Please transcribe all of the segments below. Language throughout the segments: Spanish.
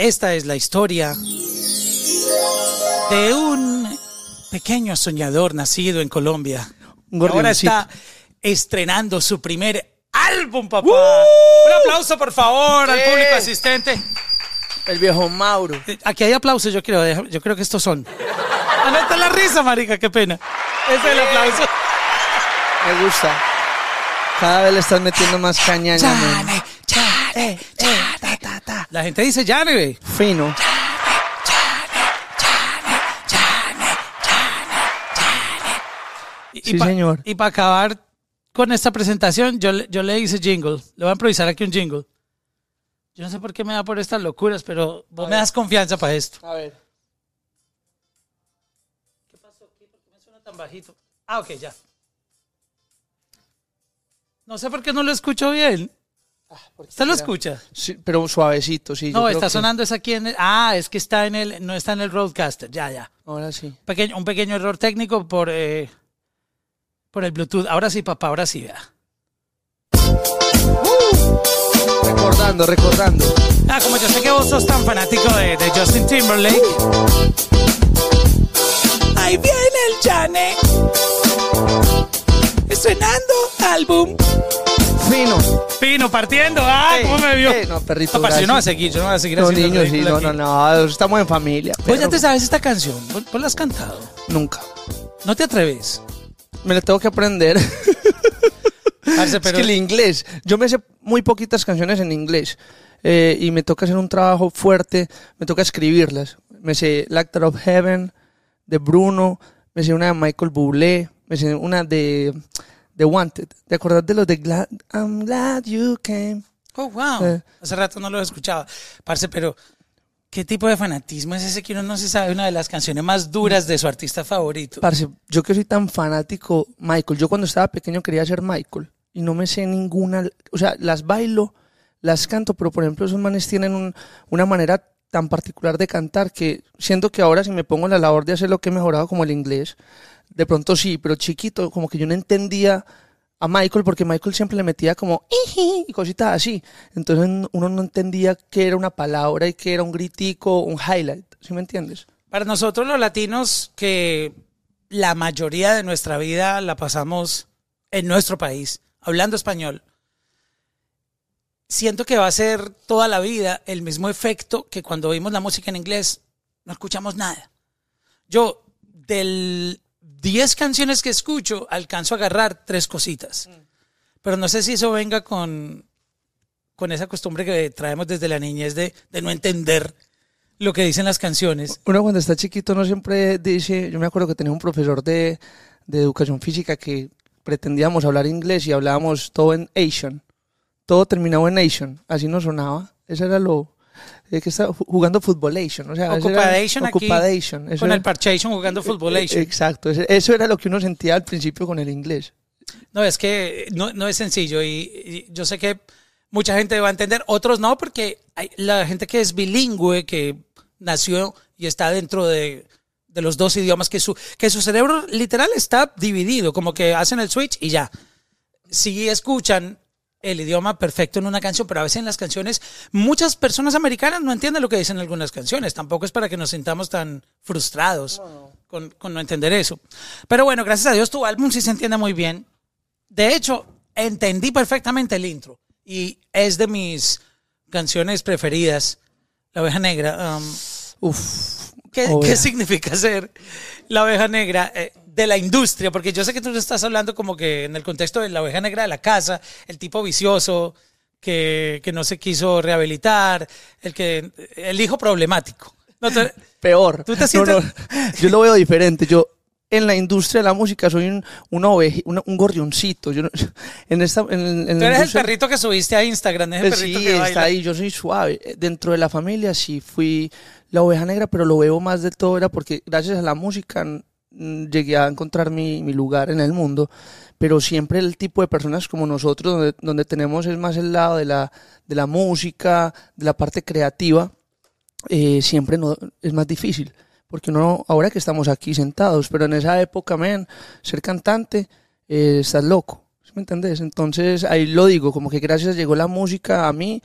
Esta es la historia de un pequeño soñador nacido en Colombia. Un que ahora está estrenando su primer álbum, papá. Un aplauso, por favor, al público asistente. El viejo Mauro. Eh, Aquí hay aplausos, yo creo. deja- Yo creo que estos son. No está la risa, marica, qué pena. Ese es el aplauso. Me gusta. Cada vez le estás metiendo más caña. Chane, chane. La gente dice Yane, güey. Fino. Y, Sí, pa- señor. Y para acabar con esta presentación, yo, le- yo le hice jingle. Le voy a improvisar aquí un jingle. Yo no sé por qué me da por estas locuras, pero vos me das confianza para esto. A ver. ¿Qué pasó aquí? ¿Por qué me suena tan bajito? Ah, ok, ya. No sé por qué no lo escucho bien. ¿Usted lo escucha? Sí, pero suavecito, sí. yo No, creo está que- sonando es aquí en el... Ah, es que está en el... No está en el Roadcaster. Ya, ya. Ahora sí. Pequeño, un pequeño error técnico por, eh, por el Bluetooth. Ahora sí, papá, ahora sí, vea. Recordando, recordando. Ah, como yo sé que vos sos tan fanático de, de Justin Timberlake. Ahí viene el Jane. Estrenando álbum. Fino. Pino partiendo. Ah, Ey, ¿cómo me vio? no, perrito, Papá, si yo no voy a gracias. seguir, yo no voy a seguir No, haciendo el niños, sí, ridículo no, aquí. no, no. Estamos en familia. Vos ya te sabes esta canción. ¿Vos, vos la has cantado? Nunca. ¿No te atreves? Me la tengo que aprender. Parce, Es que el inglés, yo me sé muy poquitas canciones en inglés eh, y me toca hacer un trabajo fuerte, me toca escribirlas. Me sé Lactar of Heaven de Bruno, me sé una de Michael Bublé, me sé una de, de Wanted. ¿Te acordás de los de Glad, I'm Glad You Came? Oh, wow. Eh. Hace rato no lo escuchaba. Parce, pero ¿qué tipo de fanatismo es ese que uno no se sabe una de las canciones más duras de su artista favorito? Parce, yo que soy tan fanático, Michael, yo cuando estaba pequeño quería ser Michael y no me sé ninguna, o sea, las bailo, las canto, pero por ejemplo esos manes tienen un- una manera tan particular de cantar que siento que ahora si me pongo la labor de hacer lo que he mejorado como el inglés, de pronto sí, pero chiquito como que yo no entendía a Michael porque Michael siempre le metía como y cositas así, entonces uno no entendía qué era una palabra y qué era un gritico, un highlight, ¿sí me entiendes? Para nosotros los latinos, que la mayoría de nuestra vida la pasamos en nuestro país, hablando español, siento que va a ser toda la vida el mismo efecto que cuando oímos la música en inglés, no escuchamos nada. Yo, del 10 canciones que escucho, alcanzo a agarrar tres cositas. Pero no sé si eso venga con, con esa costumbre que traemos desde la niñez de, de no entender lo que dicen las canciones. Uno cuando está chiquito no siempre dice, yo me acuerdo que tenía un profesor de, de educación física que pretendíamos hablar inglés y hablábamos todo en Asian, todo terminaba en Asian, así nos sonaba, eso era lo eh, que estaba ju- jugando Footballation, o sea, era- Ocupadation aquí, Ocupadation, eso con era- el Parchation jugando Footballation. Exacto, ese- eso era lo que uno sentía al principio con el inglés. No, es que no, no es sencillo y, y yo sé que mucha gente va a entender, otros no, porque hay la gente que es bilingüe, que nació y está dentro de, de los dos idiomas, que su, que su cerebro literal está dividido, como que hacen el switch y ya. Sí escuchan el idioma perfecto en una canción, pero a veces en las canciones muchas personas americanas no entienden lo que dicen algunas canciones. Tampoco es para que nos sintamos tan frustrados Con, con no entender eso. Pero bueno, gracias a Dios tu álbum sí se entiende muy bien. De hecho, entendí perfectamente el intro y es de mis canciones preferidas. La oveja negra. um, Uf, ¿Qué, significa ser la oveja negra eh, de la industria? Porque yo sé que tú estás hablando como que en el contexto de la oveja negra de la casa, el tipo vicioso que, que no se quiso rehabilitar, el que el hijo problemático. No peor. ¿Tú te No, sientes- no, yo lo veo diferente. Yo en la industria de la música soy un, una oveja, una- un gorrioncito. Yo en esta, en, en tú eres el perrito que subiste a Instagram, ese Eh, perrito sí, que está baila. ahí, yo soy suave. Eh, Dentro de la familia sí fui la oveja negra, pero lo veo más de todo era porque gracias a la música llegué a encontrar mi, mi lugar en el mundo, pero siempre el tipo de personas como nosotros, donde, donde tenemos es más el lado de la, de la música, de la parte creativa, eh, siempre no, es más difícil. Porque uno, ahora que estamos aquí sentados, pero en esa época, men, ser cantante, eh, estás loco. ¿sí ¿Me entendés? Entonces ahí lo digo, como que gracias llegó la música a mí,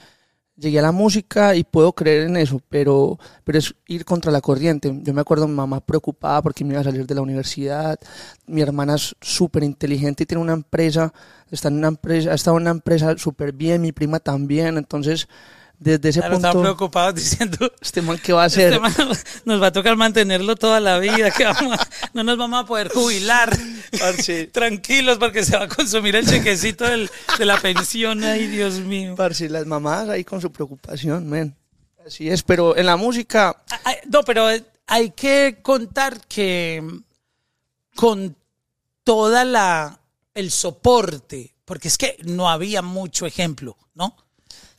llegué a la música y puedo creer en eso, pero, pero es ir contra la corriente. Yo me acuerdo mi mamá preocupada porque me iba a salir de la universidad, mi hermana es súper inteligente y tiene una empresa, está en una empresa, ha estado en una empresa súper bien, mi prima también, entonces desde ese Claro, punto... estaban preocupados diciendo, Este man, ¿qué va a hacer? este man nos va a tocar mantenerlo toda la vida, que vamos a- no nos vamos a poder jubilar. Parce. Tranquilos porque se va a consumir el chequecito del- de la pensión. Ay, Dios mío. Parce, las mamás ahí con su preocupación, men. Así es, pero en la música, Ay, No, pero hay que contar que con toda la el soporte, porque es que no había mucho ejemplo, ¿no?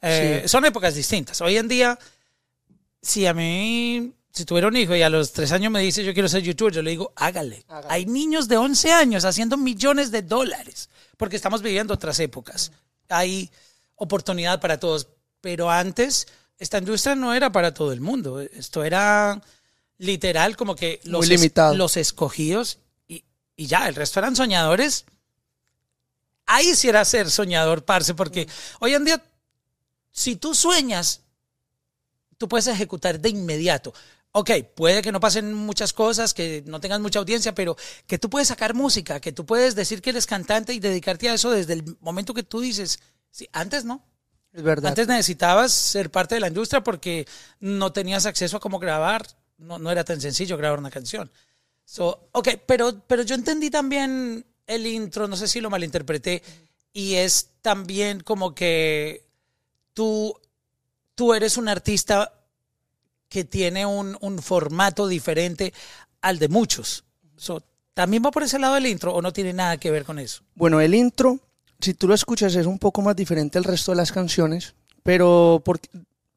Eh, Sí. Son épocas distintas. Hoy en día, si a mí, si tuviera un hijo y a los tres años me dice yo quiero ser youtuber, yo le digo hágale. Hágale. Hay niños de 11 años haciendo millones de dólares, porque estamos viviendo otras épocas. Hay oportunidad para todos, pero antes esta industria no era para todo el mundo. Esto era literal como que los, escogidos y, y ya, el resto eran soñadores. Ahí sí era ser soñador, parce, porque hoy en día, si tú sueñas, tú puedes ejecutar de inmediato. Ok, puede que no pasen muchas cosas, que no tengas mucha audiencia, pero que tú puedes sacar música, que tú puedes decir que eres cantante y dedicarte a eso desde el momento que tú dices, sí, antes no. es verdad. Antes necesitabas ser parte de la industria porque no tenías acceso a cómo grabar. No, no era tan sencillo grabar una canción. So, ok, pero, pero yo entendí también el intro, no sé si lo malinterpreté, y es también como que tú, tú eres un artista que tiene un, un formato diferente al de muchos. So, ¿También va por ese lado el intro o no tiene nada que ver con eso? Bueno, el intro, si tú lo escuchas, es un poco más diferente al resto de las canciones, pero porque,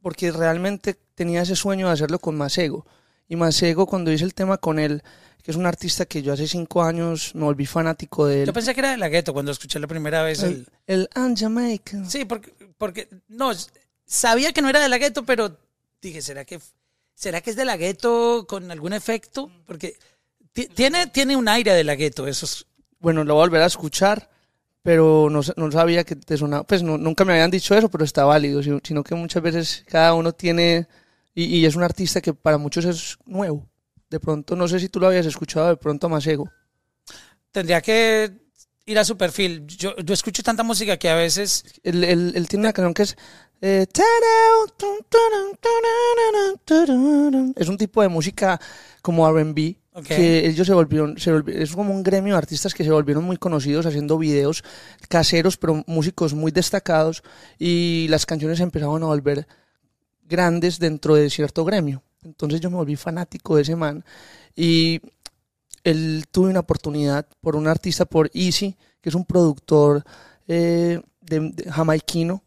porque realmente tenía ese sueño de hacerlo con Masego. Y Masego, cuando hice el tema con él, que es un artista que yo hace cinco años me volví fanático de él. Yo pensé que era de la gueto cuando escuché la primera vez el... el, el I'm Jamaican. Sí, porque, porque no, sabía que no era de la gueto, pero dije, ¿será que, ¿será que es de la gueto con algún efecto? Porque ti- tiene, tiene un aire de la gueto, eso es... Bueno, lo voy a volver a escuchar, pero no, no sabía que te sonaba. Pues no- nunca me habían dicho eso, pero está válido, sino, sino que muchas veces cada uno tiene. Y, y es un artista que para muchos es nuevo. De pronto, no sé si tú lo habías escuchado de pronto a Masego. Tendría que ir a su perfil. Yo, yo escucho tanta música que a veces... Él, él- él tiene una canción que es. eh. Es un tipo de música como RB. Ok. Que ellos se volvieron, se volvi- es como un gremio de artistas que se volvieron muy conocidos haciendo videos caseros, pero músicos muy destacados, y las canciones se empezaron a volver grandes dentro de cierto gremio. Entonces yo me volví fanático de ese man, y él tuve una oportunidad por un artista, por Easy, que es un productor eh, de, jamaiquino,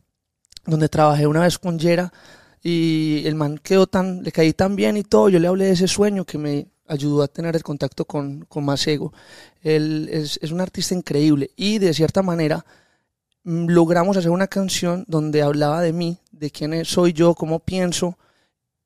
donde trabajé una vez con Yera y el man quedó tan, le caí tan bien y todo, yo le hablé de ese sueño que me ayudó a tener el contacto con, con Masego. Él es, es un artista increíble y de cierta manera mm, logramos hacer una canción donde hablaba de mí, de quién soy yo, cómo pienso.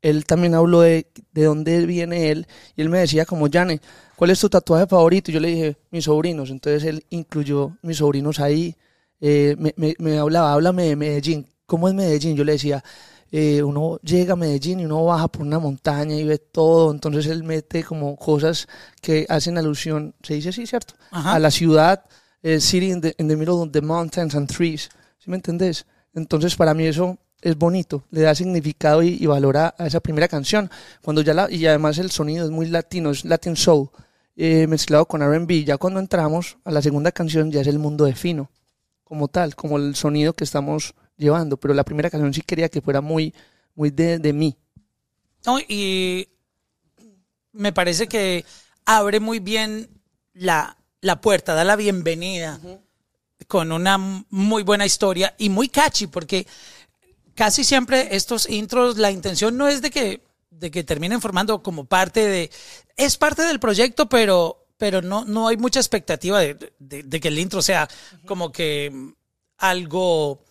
Él también habló de, de dónde viene él y él me decía como, Jane, ¿cuál es tu tatuaje favorito? Y yo le dije, mis sobrinos. Entonces él incluyó mis sobrinos ahí. Eh, me, me, me hablaba, háblame de Medellín. ¿Cómo es Medellín? Yo le decía, eh, uno llega a Medellín y uno baja por una montaña y ve todo. Entonces él mete como cosas que hacen alusión, se dice así, ¿cierto? Ajá. A la ciudad, eh, city in the, in the middle of the mountains and trees. ¿Sí me entendés? Entonces para mí eso es bonito, le da significado y, y valor a, a esa primera canción. Cuando ya la, y además el sonido es muy latino, es Latin Soul, eh, mezclado con RB. Ya cuando entramos a la segunda canción ya es el mundo de fino, como tal, como el sonido que estamos llevando. Pero la primera canción sí quería que fuera muy, muy de, de mí. No, y me parece que abre muy bien la, la puerta, da la bienvenida con una muy buena historia y muy catchy, porque casi siempre estos intros, la intención no es de que, de que terminen formando como parte de... Es parte del proyecto, pero, pero no, no hay mucha expectativa de, de- de que el intro sea como que algo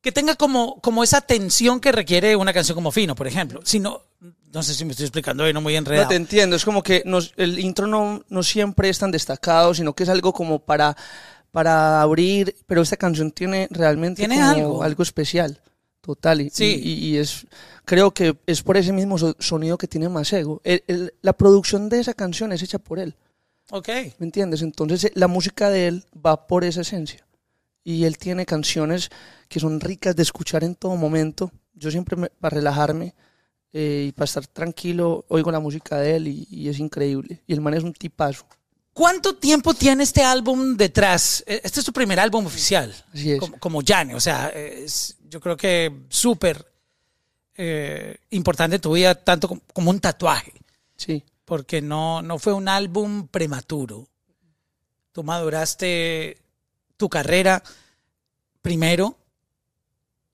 que tenga como, como esa tensión que requiere una canción como Fino, por ejemplo. Si no, no sé si me estoy explicando bien, no muy No enredado. te entiendo, es como que nos- el intro no, no siempre es tan destacado, sino que es algo como para, para abrir, pero esta canción tiene realmente Tiene como algo. algo especial. Total, y, Sí. y, y es, creo que es por ese mismo so- sonido que tiene Masego. El- el- la producción de esa canción es hecha por él, Ok. ¿me entiendes? Entonces eh, la música de él va por esa esencia. Y él tiene canciones que son ricas de escuchar en todo momento. Yo siempre, me- para relajarme eh, y para estar tranquilo, oigo la música de él y, y es increíble. Y el man es un tipazo. ¿Cuánto tiempo tiene este álbum detrás? Eh, Este es su primer álbum oficial. Así es. Como, como Yane. O sea, es, yo creo que súper eh, importante tu vida, tanto como, un tatuaje. Sí, Porque no, no fue un álbum prematuro. Tú maduraste tu carrera primero.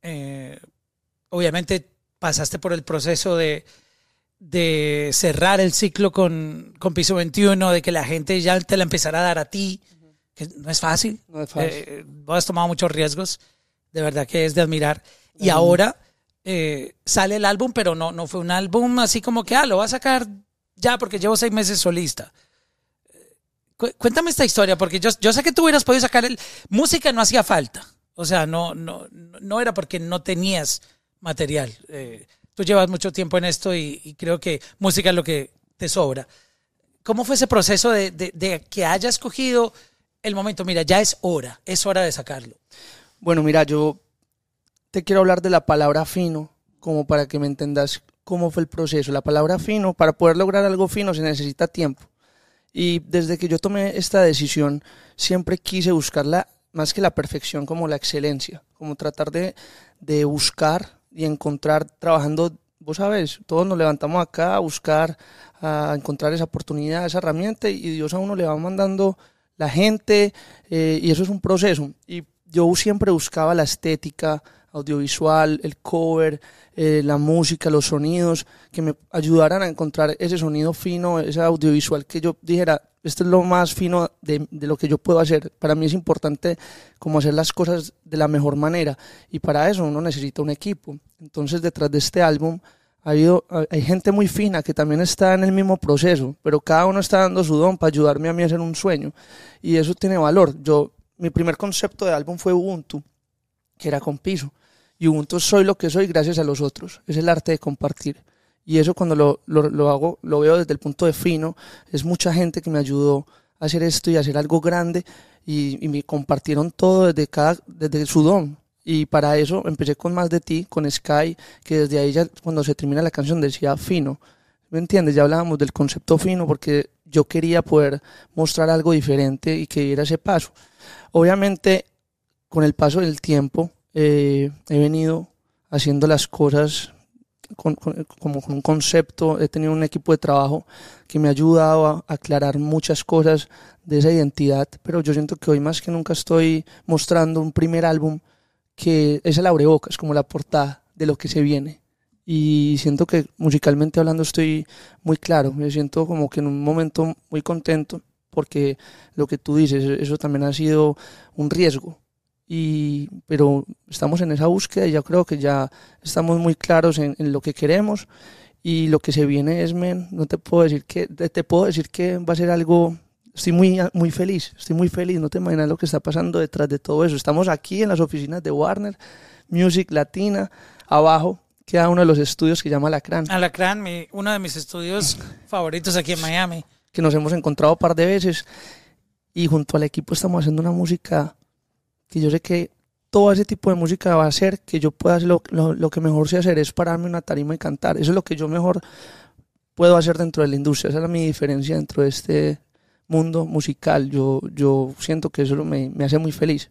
eh, obviamente pasaste por el proceso de, de cerrar el ciclo con, con Piso 21, de que la gente ya te la empezara a dar a ti, que no es fácil. no es fácil. Eh, vos has tomado muchos riesgos, de verdad que es de admirar. Y ahora eh, sale el álbum, pero no, no fue un álbum así como que, ah, lo voy a sacar ya porque llevo seis meses solista. Eh, cu- Cuéntame esta historia, porque yo, yo sé que tú hubieras podido sacar el... Música no hacía falta. O sea, no, no, no no era porque no tenías material. Eh, tú llevas mucho tiempo en esto y, y creo que música es lo que te sobra. ¿Cómo fue ese proceso de, de- de que hayas cogido el momento? Mira, ya es hora, es hora de sacarlo. Bueno, mira, yo te quiero hablar de la palabra fino, como para que me entendas cómo fue el proceso. La palabra fino, para poder lograr algo fino se necesita tiempo. Y desde que yo tomé esta decisión, siempre quise buscarla más que la perfección, como la excelencia, como tratar de, de buscar y encontrar, trabajando, vos sabes, todos nos levantamos acá a buscar, a encontrar esa oportunidad, esa herramienta, y Dios a uno le va mandando la gente, eh, y eso es un proceso. Y yo siempre buscaba la estética audiovisual, el cover, eh, la música, los sonidos, que me ayudaran a encontrar ese sonido fino, ese audiovisual que yo dijera, esto es lo más fino de, lo que yo puedo hacer. Para mí es importante como hacer las cosas de la mejor manera y para eso uno necesita un equipo. Entonces detrás de este álbum ha habido, hay gente muy fina que también está en el mismo proceso, pero cada uno está dando su don para ayudarme a mí a hacer un sueño y eso tiene valor. Yo, mi primer concepto de álbum fue Ubuntu, que era con piso. Y Ubuntu soy lo que soy gracias a los otros. Es el arte de compartir. Y eso cuando lo, lo, hago, lo veo desde el punto de fino, es mucha gente que me ayudó a hacer esto y a hacer algo grande y, y me compartieron todo desde, cada, desde su don. Y para eso empecé con Más de Ti, con Sky, que desde ahí ya cuando se termina la canción decía fino. ¿Me entiendes? Ya hablábamos del concepto fino porque yo quería poder mostrar algo diferente y que diera ese paso. Obviamente, con el paso del tiempo, eh, he venido haciendo las cosas con, como con un concepto, he tenido un equipo de trabajo que me ha ayudado a aclarar muchas cosas de esa identidad, pero yo siento que hoy más que nunca estoy mostrando un primer álbum que es el abrebocas, como la portada de lo que se viene. Y siento que musicalmente hablando estoy muy claro, me siento como que en un momento muy contento porque lo que tú dices, eso también ha sido un riesgo, y, pero estamos en esa búsqueda y yo creo que ya estamos muy claros en, en, lo que queremos y lo que se viene es, men, no te puedo decir que, te, puedo decir que va a ser algo, estoy muy, muy feliz, estoy muy feliz, no te imaginas lo que está pasando detrás de todo eso. Estamos aquí en las oficinas de Warner, Music Latina, abajo queda uno de los estudios que llama Alacrán. Alacrán, mi, uno de mis estudios favoritos aquí en Miami. Que nos hemos encontrado un par de veces y junto al equipo estamos haciendo una música que yo sé que todo ese tipo de música va a hacer que yo pueda hacer lo, lo, que mejor sé hacer es pararme una tarima y cantar. Eso es lo que yo mejor puedo hacer dentro de la industria. Esa es mi diferencia dentro de este mundo musical. Yo, yo siento que eso me, me hace muy feliz.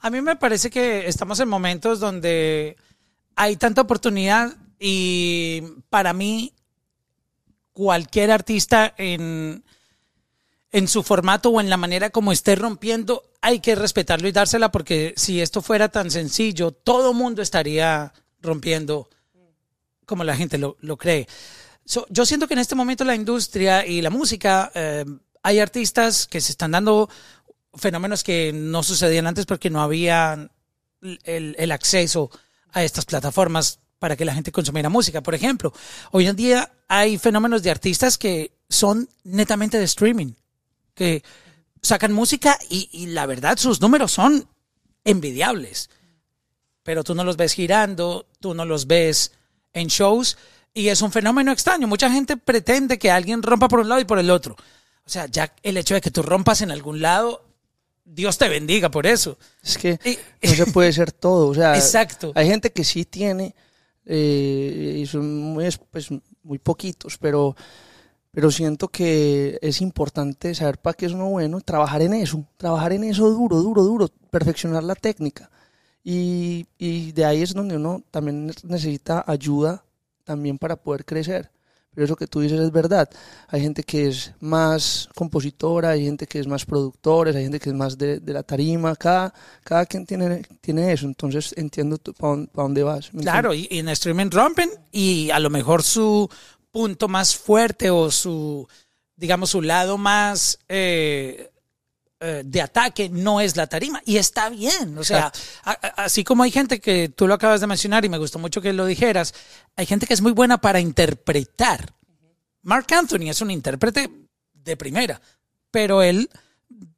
A mí me parece que estamos en momentos donde hay tanta oportunidad y para mí cualquier artista en, en su formato o en la manera como esté rompiendo, hay que respetarlo y dársela porque si esto fuera tan sencillo, todo mundo estaría rompiendo como la gente lo, lo cree. So, yo siento que en este momento la industria y la música, eh, hay artistas que se están dando fenómenos que no sucedían antes porque no había el, el acceso a estas plataformas para que la gente consumiera música. Por ejemplo, hoy en día hay fenómenos de artistas que son netamente de streaming que sacan música y, y, la verdad sus números son envidiables. pero tú no los ves girando, tú no los ves en shows y es un fenómeno extraño. Mucha gente pretende que alguien rompa por un lado y por el otro. O sea, ya el hecho de que tú rompas en algún lado, Dios te bendiga por eso. Es que no se puede ser todo. O sea, Exacto. hay gente que sí tiene, eh, y son muy, pues, muy poquitos, pero, pero siento que es importante saber para qué es uno bueno, trabajar en eso, trabajar en eso duro, duro, duro, perfeccionar la técnica. Y, y de ahí es donde uno también necesita ayuda también para poder crecer. Pero eso que tú dices es verdad. Hay gente que es más compositora, hay gente que es más productora, hay gente que es más de, de la tarima. Cada, cada quien tiene, tiene eso. Entonces entiendo para dónde vas. ¿me Claro, y, en streaming rompen y a lo mejor su punto más fuerte o su, digamos, su lado más eh, de ataque no es la tarima. Y está bien. O sea, a- a- así como hay gente que tú lo acabas de mencionar y me gustó mucho que lo dijeras, hay gente que es muy buena para interpretar. Mark Anthony es un intérprete de primera, pero él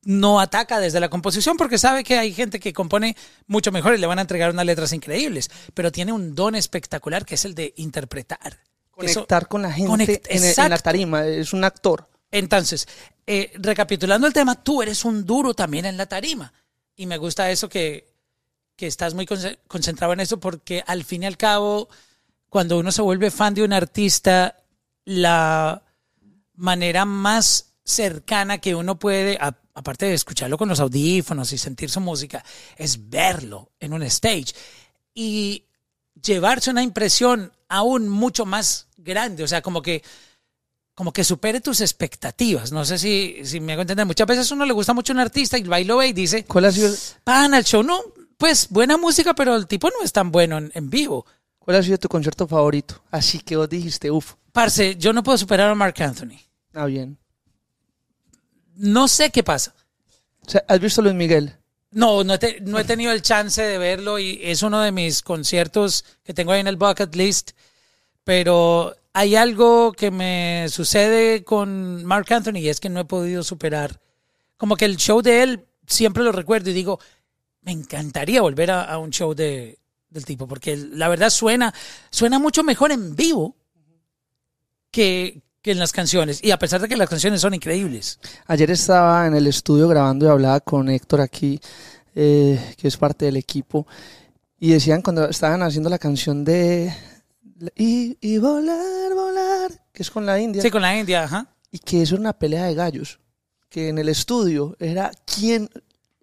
no ataca desde la composición porque sabe que hay gente que compone mucho mejor y le van a entregar unas letras increíbles, pero tiene un don espectacular que es el de interpretar. Eso- Conectar con la gente en, en la tarima. Es un actor. Entonces, eh, recapitulando el tema, tú eres un duro también en la tarima. Y me gusta eso que, que estás muy conce- concentrado en eso porque al fin y al cabo, cuando uno se vuelve fan de un artista, la manera más cercana que uno puede, aparte de escucharlo con los audífonos y sentir su música, es verlo en un stage y llevarse una impresión aún mucho más grande. O sea, como que como que supere tus expectativas. No sé si, si me hago entender. Muchas veces a uno le gusta mucho un artista y va y lo ve y dice, ¿Cuál ha sido, pan, el show no, pues buena música, pero el tipo no es tan bueno en, en vivo. cuál ha sido tu concierto favorito? Así que vos dijiste, uff, Parce, yo no puedo superar a Mark Anthony. ah, bien. No sé qué pasa. O sea, ¿Has visto Luis Miguel? No, no he, te- no he tenido el chance de verlo y es uno de mis conciertos que tengo ahí en el bucket list. Pero hay algo que me sucede con Mark Anthony y es que no he podido superar. Como que el show de él siempre lo recuerdo y digo, me encantaría volver a, un show de, del tipo, porque la verdad suena, suena mucho mejor en vivo que, que en las canciones. Y a pesar de que las canciones son increíbles. Ayer estaba en el estudio grabando y hablaba con Héctor aquí, eh, que es parte del equipo, y decían cuando estaban haciendo la canción de y, y volar, volar, que es con la India, Sí, con la India, ajá. y que eso era una pelea de gallos, que en el estudio era quién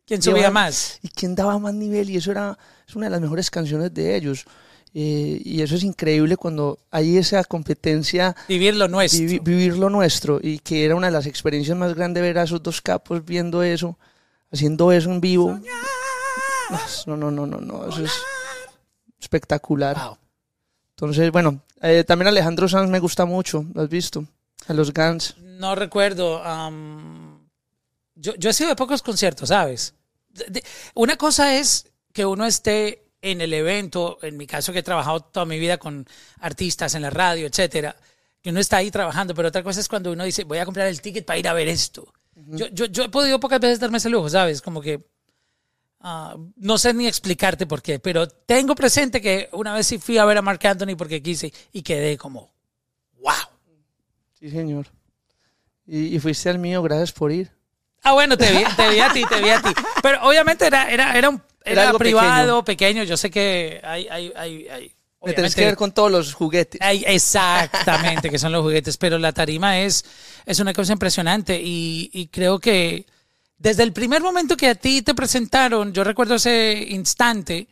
¿Quién subía Llevan- más? y quién daba más nivel, y eso era es una de las mejores canciones de ellos. Eh, y eso es increíble cuando hay esa competencia Vivir lo nuestro. vivi- vivir lo nuestro y que era una de las experiencias más grandes ver a esos dos capos viendo eso, haciendo eso en vivo. No, no, no, no, no, eso es espectacular. Wow. Entonces, bueno, eh, también Alejandro Sanz me gusta mucho, ¿lo has visto? A los Guns. No recuerdo. am, yo, yo he sido de pocos conciertos, ¿sabes? De- de- una cosa es que uno esté en el evento, en mi caso que he trabajado toda mi vida con artistas en la radio, etcétera, que uno está ahí trabajando, pero otra cosa es cuando uno dice, voy a comprar el ticket para ir a ver esto. yo, yo, yo he podido pocas veces darme ese lujo, ¿sabes? Como que ah, no sé ni explicarte por qué, pero tengo presente que una vez sí fui a ver a Mark Anthony porque quise y quedé como, wow. Sí, señor. Y, y fuiste al mío, gracias por ir. Ah, bueno, te vi, te vi a ti, te vi a ti. Pero obviamente era, era, era, un, Era era privado, pequeño. Yo sé que hay, hay, hay, hay Me tenés que ver con todos los juguetes. hay- exactamente, que son los juguetes, pero la tarima es, es una cosa impresionante y, y creo que desde el primer momento que a ti te presentaron, yo recuerdo ese instante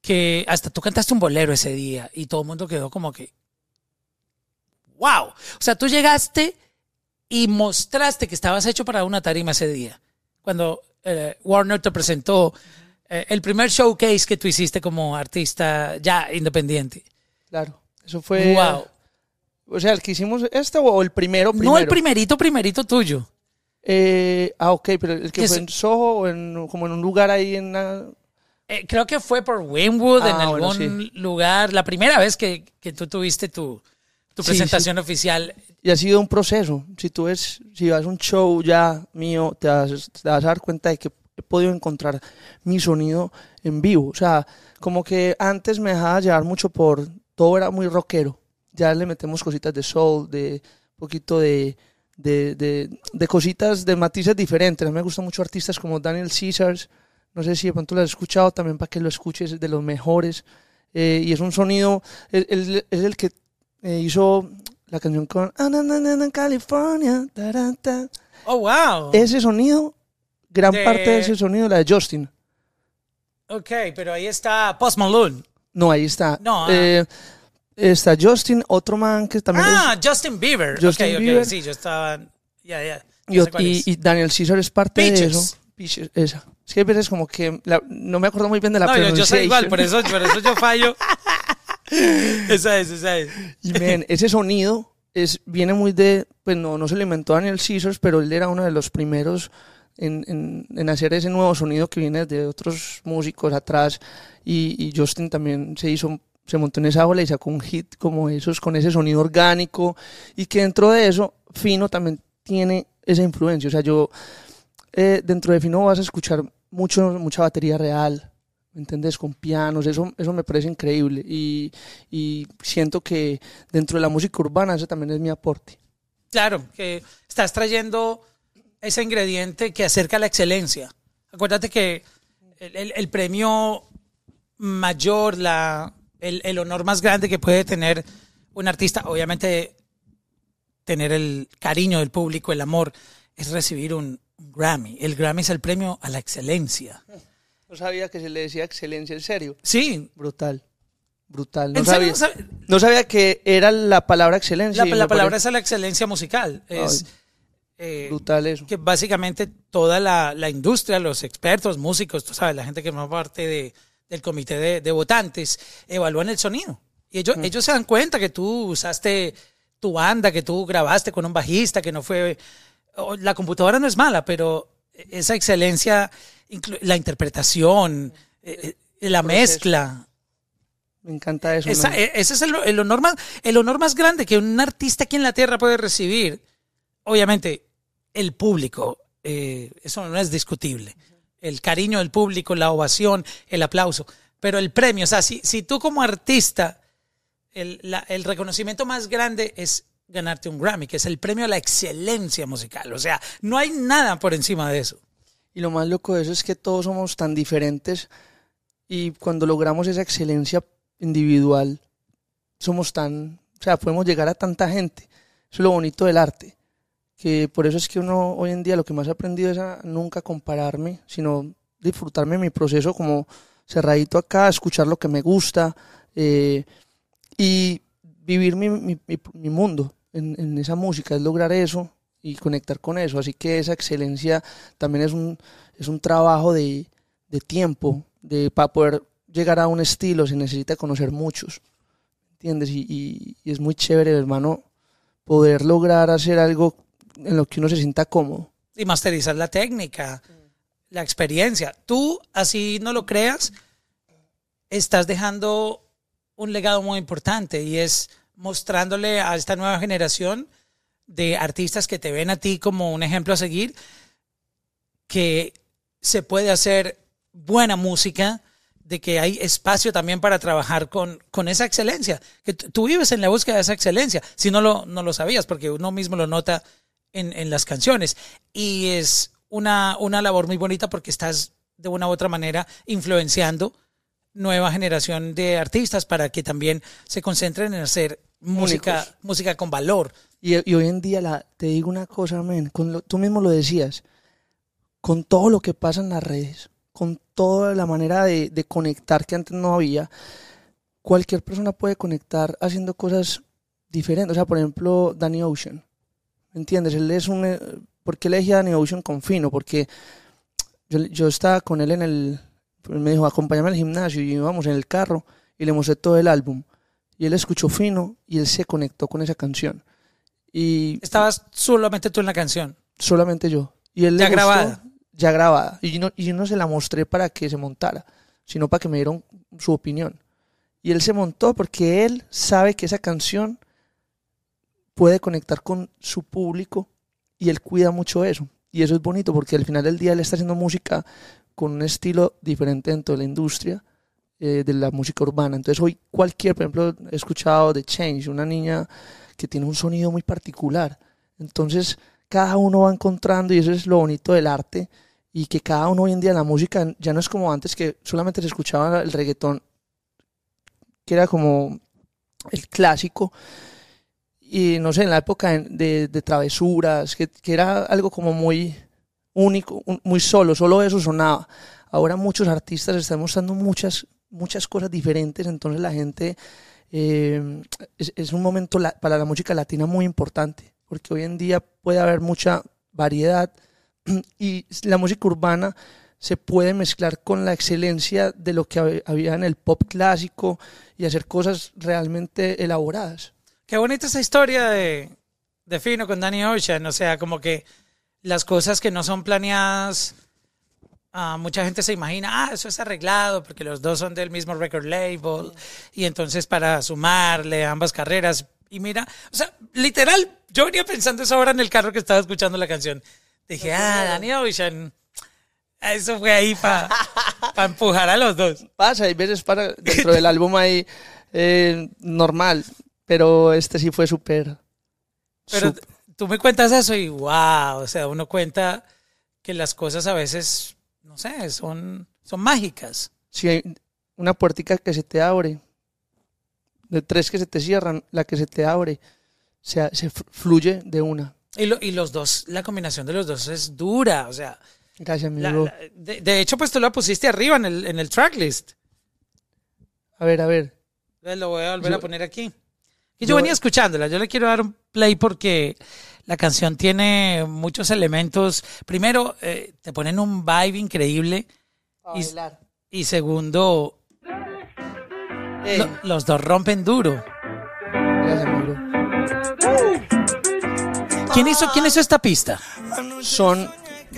que hasta tú cantaste un bolero ese día y todo el mundo quedó como que, wow. O sea, tú llegaste y mostraste que estabas hecho para una tarima ese día. Cuando eh, Warner te presentó eh, el primer showcase que tú hiciste como artista ya independiente. Claro. Eso fue. Wow. O sea, el que hicimos este o el primero, primero. No el primerito, primerito tuyo. Eh, ah, ok, pero el que fue en Soho o en, como en un lugar ahí en una- Eh, creo que fue por Winwood, Ah, en bueno, algún lugar. La primera vez que, que tú tuviste tu, tu Sí, presentación oficial. Y ha sido un proceso. Si tú ves, si vas a un show ya mío, te vas, te vas a dar cuenta de que he podido encontrar mi sonido en vivo. O sea, como que antes me dejaba llevar mucho por, todo era muy rockero. Ya le metemos cositas de soul, de poquito de, de, de, de cositas, de matices diferentes. A mí me gustan mucho artistas como Daniel Caesars. No sé si de pronto lo has escuchado también para que lo escuches, es de los mejores. Eh, y es un sonido, es, es- es el que eh, hizo la canción con "Ah, na, na, na, na, California. ta, ra, ta". Oh, wow. Ese sonido, gran De- parte de ese sonido, la de Justin. Ok, pero ahí está Post Malone. No, ahí está. No, ah. Eh, está Justin, otro man que también es- Ah, Justin Bieber. Justin ok, ok, Bieber. sí, yo estaba... Ya, ya. Y, ya cuál y- es. y Daniel Caesar es parte de Peaches. eso. Peaches, esa. Es que hay veces como que la- no me acuerdo muy bien de la No, yo, yo soy igual, por eso, por eso yo fallo. esa es, esa es. Y men, ese sonido es, viene muy de, pues no, no se lo inventó Daniel Caesars, pero él era uno de los primeros en, en- en hacer ese nuevo sonido que viene de otros músicos atrás. Y, y Justin también se hizo, se montó en esa ola y sacó un hit como esos, con ese sonido orgánico. Y que dentro de eso, Fino también tiene esa influencia. O sea, yo, eh, dentro de Fino vas a escuchar mucho, mucha batería real. ¿Me entiendes? Con pianos, eso, eso me parece increíble. Y, y siento que dentro de la música urbana ese también es mi aporte. Claro, que estás trayendo ese ingrediente que acerca a la excelencia. Acuérdate que el, el- el premio mayor, la, el, el honor más grande que puede tener un artista, obviamente tener el cariño del público, el amor, es recibir un, Grammy. El Grammy es el premio a la excelencia. No sabía que se le decía excelencia, en serio. Sí. Brutal. Brutal. No ¿En serio sabía, no sab- no sabía que era la palabra excelencia. La, palabra es a la excelencia musical. Es, eh, brutal eso. que básicamente toda la, la industria, los expertos, músicos, tú sabes, la gente que forma parte de, del comité de, de votantes, evalúan el sonido. Y ellos, ellos se dan cuenta que tú usaste tu banda, que tú grabaste con un bajista, que no fue... La computadora no es mala, pero esa excelencia, la interpretación, eh, eh, la mezcla, Me encanta eso. esa- man. e- ese es el, el honor más, el honor más grande que un artista aquí en la tierra puede recibir. Obviamente, el público, eh, eso no es discutible. El cariño del público, la ovación, el aplauso. Pero el premio, o sea, si, si tú como artista, el, el reconocimiento más grande es ganarte un Grammy, que es el premio a la excelencia musical. O sea, no hay nada por encima de eso. Y lo más loco de eso es que todos somos tan diferentes y cuando logramos esa excelencia individual, somos tan, o sea, podemos llegar a tanta gente. Es lo bonito del arte. Que por eso es que uno hoy en día lo que más he aprendido es a nunca compararme, sino disfrutarme mi proceso como cerradito acá, escuchar lo que me gusta eh, y vivir mi, mundo en, esa música, es lograr eso y conectar con eso. Así que esa excelencia también es un, es un trabajo de, tiempo, de para poder llegar a un estilo se necesita conocer muchos, ¿entiendes? Y- y es muy chévere, hermano, poder lograr hacer algo en lo que uno se sienta cómodo. y masterizar la técnica, la experiencia. Tú, así no lo creas, estás dejando un legado muy importante y es mostrándole a esta nueva generación de artistas que te ven a ti como un ejemplo a seguir, que se puede hacer buena música, de que hay espacio también para trabajar con, con esa excelencia, que tú vives en la búsqueda de esa excelencia, si no lo, no lo sabías, porque uno mismo lo nota en, en las canciones. Y es una, una labor muy bonita porque estás de una u otra manera influenciando nueva generación de artistas para que también se concentren en hacer música, música con valor. Y, y hoy en día, la, te digo una cosa, men, con lo- tú mismo lo decías, con todo lo que pasa en las redes, con toda la manera de, de conectar que antes no había, cualquier persona puede conectar haciendo cosas diferentes. O sea, por ejemplo, Danny Ocean, ¿me entiendes? Él es un... eh, ¿Por qué elegí a Danny Ocean con Fino? Porque yo, yo estaba con él en el... Él me dijo, acompáñame al gimnasio y íbamos en el carro y le mostré todo el álbum. Y él escuchó Fino y él se conectó con esa canción. Y Estabas solamente tú en la canción. solamente yo. Y él le Ya gustó, grabada. Ya grabada. Y yo, no, y yo no se la mostré para que se montara, sino para que me dieran su opinión. Y él se montó porque él sabe que esa canción puede conectar con su público y él cuida mucho eso. y eso es bonito porque al final del día él está haciendo música con un estilo diferente dentro de la industria eh, de la música urbana. Entonces hoy cualquier, por ejemplo, he escuchado The Change, una niña que tiene un sonido muy particular. Entonces cada uno va encontrando y eso es lo bonito del arte y que cada uno hoy en día la música ya no es como antes que solamente se escuchaba el reggaetón que era como el clásico y no sé, en la época de, de travesuras, que, que, era algo como muy único, muy solo, solo eso sonaba. Ahora muchos artistas están mostrando muchas, muchas cosas diferentes, entonces la gente eh, es, es, un momento la, para la música latina muy importante, porque hoy en día puede haber mucha variedad y la música urbana se puede mezclar con la excelencia de lo que había en el pop clásico y hacer cosas realmente elaboradas. Qué bonita esa historia de, de Fino con Danny Ocean, o sea, como que las cosas que no son planeadas, uh, mucha gente se imagina, ah, eso es arreglado porque los dos son del mismo record label y entonces para sumarle ambas carreras. Y mira, o sea, literal, yo venía pensando eso ahora en el carro que estaba escuchando la canción. Dije, ah, Danny Ocean eso fue ahí para pa empujar a los dos. Pasa, hay veces para dentro del álbum ahí eh, normal, pero este sí fue súper. Pero super. tú me cuentas eso y wow, o sea, uno cuenta que las cosas a veces, no sé, son, son mágicas. Sí, hay una puertica que se te abre, de tres que se te cierran, la que se te abre, se, se fluye de una. Y, lo, y los dos, la combinación de los dos es dura, o sea. Gracias, la, la, de, de, hecho, pues tú la pusiste arriba en el, en el tracklist. A ver, a ver. Lo voy a volver yo, a poner aquí. Y yo, yo, venía escuchándola. Yo le quiero dar un play porque la canción tiene muchos elementos. Primero, eh, te ponen un vibe increíble. Y, y, segundo, lo, los dos rompen duro. ¿Quién hizo, ¿Quién hizo esta pista? Son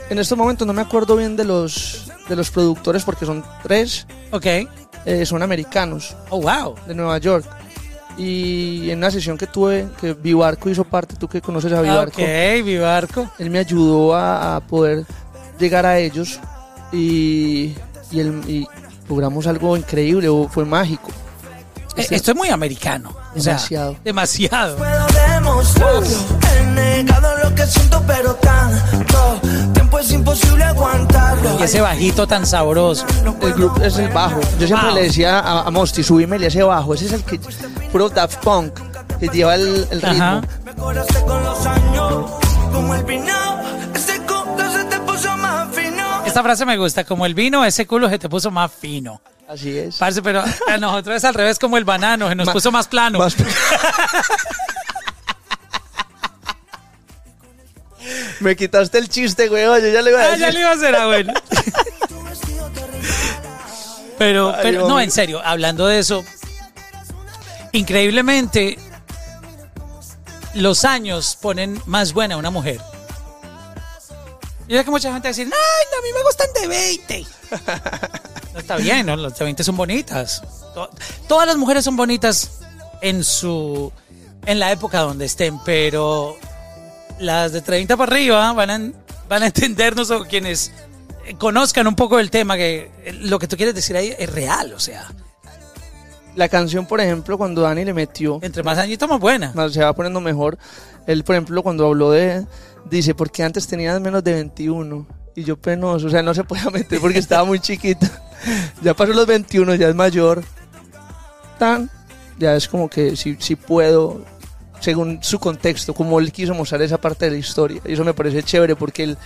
en estos momentos no me acuerdo bien de los, de los productores porque son tres. Ok. Eh, son americanos. Oh, wow. De Nueva York. Y en una sesión que tuve, que Vivarco hizo parte, tú que conoces a Vivarco. Ok, Vivarco. Él me ayudó a, a poder llegar a ellos y, y, el, y logramos algo increíble, fue mágico. Este, Esto es muy americano. Demasiado. O sea, demasiado. Puedo demostrarlo. He negado lo que siento, pero tanto es imposible aguantarlo. Y ese bajito tan sabroso. El grupo es el bajo. Yo siempre wow. le decía a, a Mosti, subímele ese bajo. Ese es el que. Puro Daft Punk. Que lleva el, el ritmo. Ajá. Mejoraste con los años. Como el vino. Ese culo se te puso más fino. Esta frase me gusta. Como el vino, ese culo se te puso más fino. Así es. Parce, pero a nosotros es al revés como el banano, se nos Ma puso más plano. Más Me quitaste el chiste, güey. Yo ya le iba a decir. Ah, ya le iba a hacer a bueno. pero, pero no, en serio, hablando de eso, increíblemente, los años ponen más buena a una mujer. Yo sé que mucha gente va a decir, ay, no, a mí me gustan de 20. No está bien, ¿no? Las de 20 son bonitas. Todas las mujeres son bonitas en su en la época donde estén, pero las de 30 para arriba van a, van a entendernos o quienes conozcan un poco el tema, que lo que tú quieres decir ahí es real, o sea. La canción, por ejemplo, cuando Dani le metió... Entre más añitos, más buena. Más se va poniendo mejor. Él, por ejemplo, cuando habló de... Dice, porque antes tenías menos de 21 y yo penoso, o sea, no se podía meter porque estaba muy chiquita. ya pasó los 21, ya es mayor. Tan, ya es como que si, si puedo, según su contexto, como él quiso mostrar esa parte de la historia. Y eso me parece chévere porque él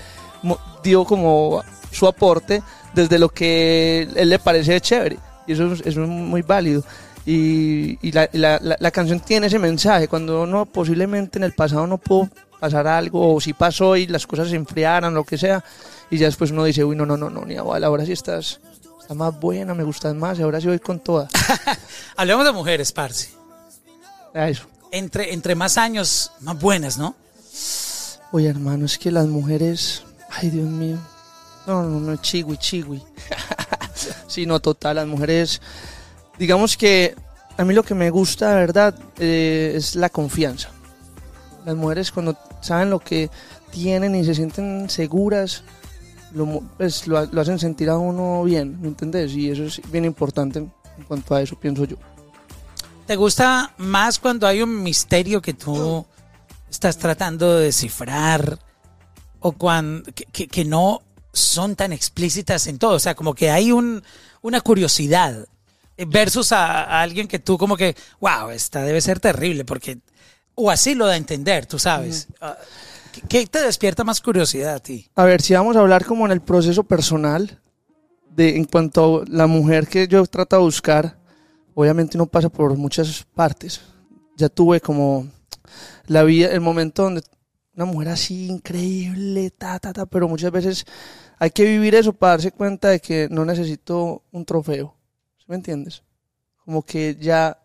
dio como su aporte desde lo que él le parece chévere. Y eso, eso es muy válido. Y, y la, la, la, la, canción tiene ese mensaje. Cuando uno posiblemente en el pasado no pudo pasar algo, o si pasó y las cosas se enfriaran, lo que sea, y ya después uno dice, uy, no, no, no, no, ni igual, ahora sí estás, estás más buena, me gustas más, y ahora sí voy con todas. Hablemos de mujeres, parce. Eso. Entre, entre más años, más buenas, ¿no? Oye, hermano, es que las mujeres, ay, Dios mío. No, no, no, chigui, chigui. sí, no, total, las mujeres, digamos que a mí lo que me gusta, verdad, eh, es la confianza. Las mujeres cuando saben lo que tienen y se sienten seguras, lo, pues, lo, lo hacen sentir a uno bien, ¿me entendés? Y eso es bien importante en cuanto a eso, pienso yo. ¿Te gusta más cuando hay un misterio que tú estás tratando de descifrar o cuando que, que- que no son tan explícitas en todo? O sea, como que hay un, una curiosidad versus a, a alguien que tú como que, wow, esta debe ser terrible porque o así lo da a entender, tú sabes. Ah, ¿qué- ¿Qué te despierta más curiosidad a ti? A ver, si vamos a hablar como en el proceso personal, de, en cuanto a la mujer que yo trato de buscar, obviamente uno pasa por muchas partes. Ya tuve como la vida, el momento donde una mujer así increíble, ta, ta, ta, pero muchas veces hay que vivir eso para darse cuenta de que no necesito un trofeo. ¿Sí me entiendes? Como que ya,